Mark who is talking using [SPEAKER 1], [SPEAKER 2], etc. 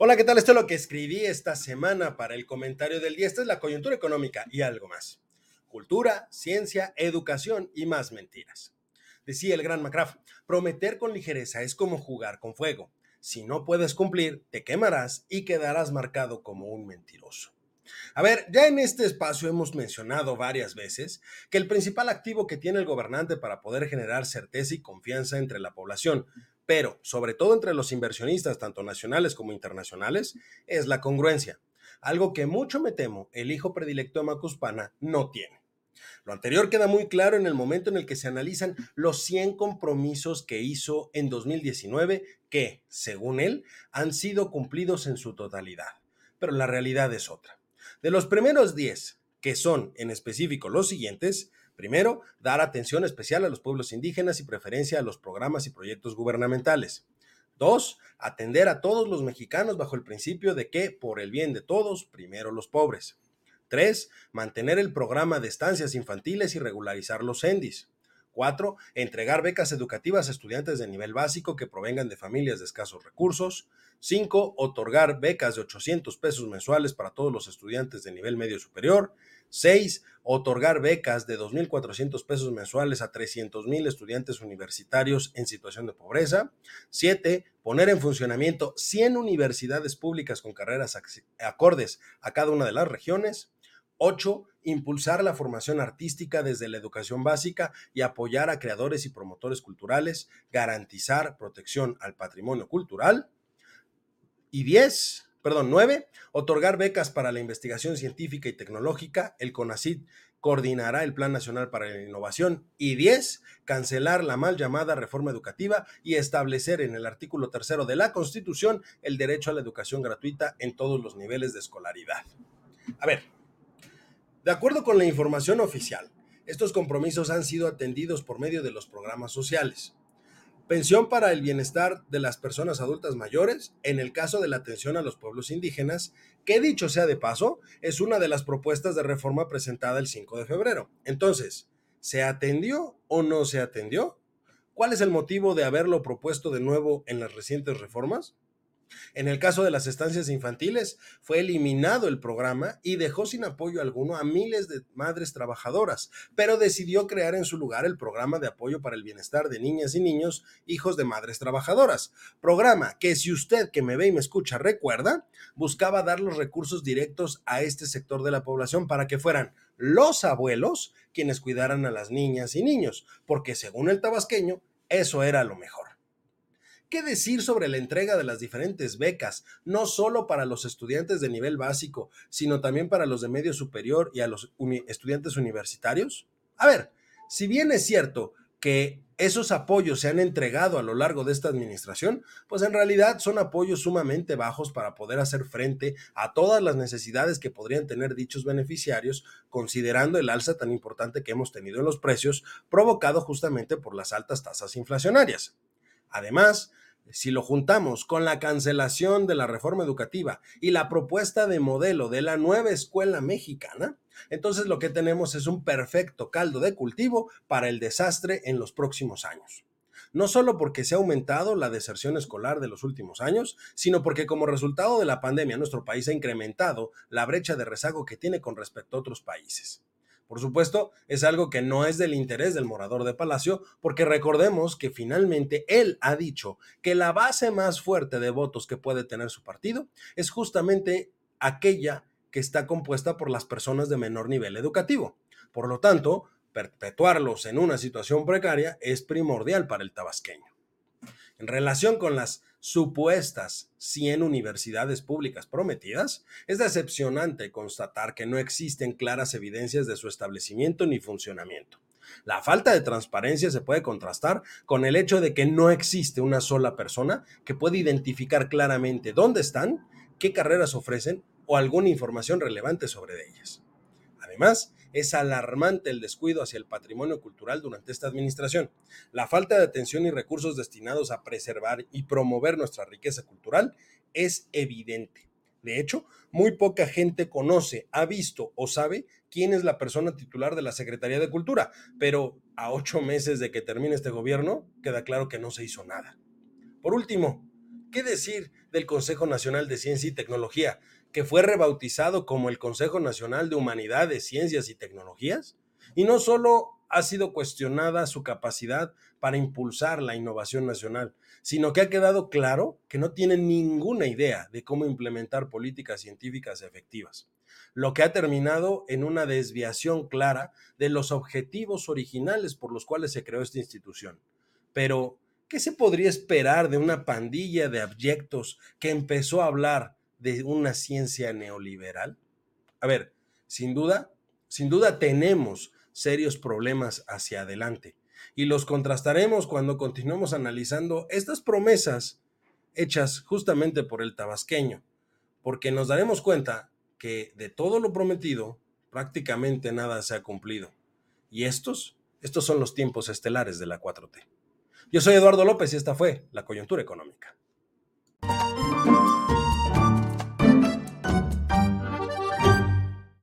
[SPEAKER 1] Hola, ¿qué tal? Esto es lo que escribí esta semana para el comentario del día. Esta es la coyuntura económica y algo más. Cultura, ciencia, educación y más mentiras. Decía el gran McCraft, prometer con ligereza es como jugar con fuego. Si no puedes cumplir, te quemarás y quedarás marcado como un mentiroso. A ver, ya en este espacio hemos mencionado varias veces que el principal activo que tiene el gobernante para poder generar certeza y confianza entre la población pero sobre todo entre los inversionistas, tanto nacionales como internacionales, es la congruencia, algo que mucho me temo el hijo predilecto de Macuspana no tiene. Lo anterior queda muy claro en el momento en el que se analizan los 100 compromisos que hizo en 2019 que, según él, han sido cumplidos en su totalidad. Pero la realidad es otra. De los primeros 10, que son en específico los siguientes, Primero, dar atención especial a los pueblos indígenas y preferencia a los programas y proyectos gubernamentales. Dos, atender a todos los mexicanos bajo el principio de que, por el bien de todos, primero los pobres. Tres, mantener el programa de estancias infantiles y regularizar los CENDIS. Cuatro, entregar becas educativas a estudiantes de nivel básico que provengan de familias de escasos recursos. Cinco, otorgar becas de 800 pesos mensuales para todos los estudiantes de nivel medio superior. 6. Otorgar becas de 2.400 pesos mensuales a 300.000 estudiantes universitarios en situación de pobreza. 7. Poner en funcionamiento 100 universidades públicas con carreras acordes a cada una de las regiones. 8. Impulsar la formación artística desde la educación básica y apoyar a creadores y promotores culturales. Garantizar protección al patrimonio cultural. Y 10 perdón, nueve, otorgar becas para la investigación científica y tecnológica. El CONACID coordinará el Plan Nacional para la Innovación. Y diez, cancelar la mal llamada reforma educativa y establecer en el artículo tercero de la Constitución el derecho a la educación gratuita en todos los niveles de escolaridad. A ver, de acuerdo con la información oficial, estos compromisos han sido atendidos por medio de los programas sociales pensión para el bienestar de las personas adultas mayores en el caso de la atención a los pueblos indígenas, que dicho sea de paso, es una de las propuestas de reforma presentada el 5 de febrero. Entonces, ¿se atendió o no se atendió? ¿Cuál es el motivo de haberlo propuesto de nuevo en las recientes reformas? En el caso de las estancias infantiles, fue eliminado el programa y dejó sin apoyo alguno a miles de madres trabajadoras, pero decidió crear en su lugar el programa de apoyo para el bienestar de niñas y niños hijos de madres trabajadoras. Programa que si usted que me ve y me escucha recuerda, buscaba dar los recursos directos a este sector de la población para que fueran los abuelos quienes cuidaran a las niñas y niños, porque según el tabasqueño, eso era lo mejor. ¿Qué decir sobre la entrega de las diferentes becas, no solo para los estudiantes de nivel básico, sino también para los de medio superior y a los estudiantes universitarios? A ver, si bien es cierto que esos apoyos se han entregado a lo largo de esta administración, pues en realidad son apoyos sumamente bajos para poder hacer frente a todas las necesidades que podrían tener dichos beneficiarios, considerando el alza tan importante que hemos tenido en los precios, provocado justamente por las altas tasas inflacionarias. Además, si lo juntamos con la cancelación de la reforma educativa y la propuesta de modelo de la nueva escuela mexicana, entonces lo que tenemos es un perfecto caldo de cultivo para el desastre en los próximos años. No solo porque se ha aumentado la deserción escolar de los últimos años, sino porque como resultado de la pandemia nuestro país ha incrementado la brecha de rezago que tiene con respecto a otros países. Por supuesto, es algo que no es del interés del morador de Palacio, porque recordemos que finalmente él ha dicho que la base más fuerte de votos que puede tener su partido es justamente aquella que está compuesta por las personas de menor nivel educativo. Por lo tanto, perpetuarlos en una situación precaria es primordial para el tabasqueño. En relación con las supuestas 100 universidades públicas prometidas, es decepcionante constatar que no existen claras evidencias de su establecimiento ni funcionamiento. La falta de transparencia se puede contrastar con el hecho de que no existe una sola persona que pueda identificar claramente dónde están, qué carreras ofrecen o alguna información relevante sobre ellas. Además, es alarmante el descuido hacia el patrimonio cultural durante esta administración. La falta de atención y recursos destinados a preservar y promover nuestra riqueza cultural es evidente. De hecho, muy poca gente conoce, ha visto o sabe quién es la persona titular de la Secretaría de Cultura, pero a ocho meses de que termine este gobierno, queda claro que no se hizo nada. Por último, ¿Qué decir del Consejo Nacional de Ciencia y Tecnología, que fue rebautizado como el Consejo Nacional de Humanidades, Ciencias y Tecnologías? Y no solo ha sido cuestionada su capacidad para impulsar la innovación nacional, sino que ha quedado claro que no tiene ninguna idea de cómo implementar políticas científicas efectivas, lo que ha terminado en una desviación clara de los objetivos originales por los cuales se creó esta institución. Pero, ¿qué se podría esperar de una pandilla de abyectos que empezó a hablar de una ciencia neoliberal? A ver, sin duda, sin duda tenemos serios problemas hacia adelante. Y los contrastaremos cuando continuemos analizando estas promesas hechas justamente por el tabasqueño, porque nos daremos cuenta que de todo lo prometido prácticamente nada se ha cumplido. Y estos, estos son los tiempos estelares de la 4T. Yo soy Eduardo López y esta fue la coyuntura económica.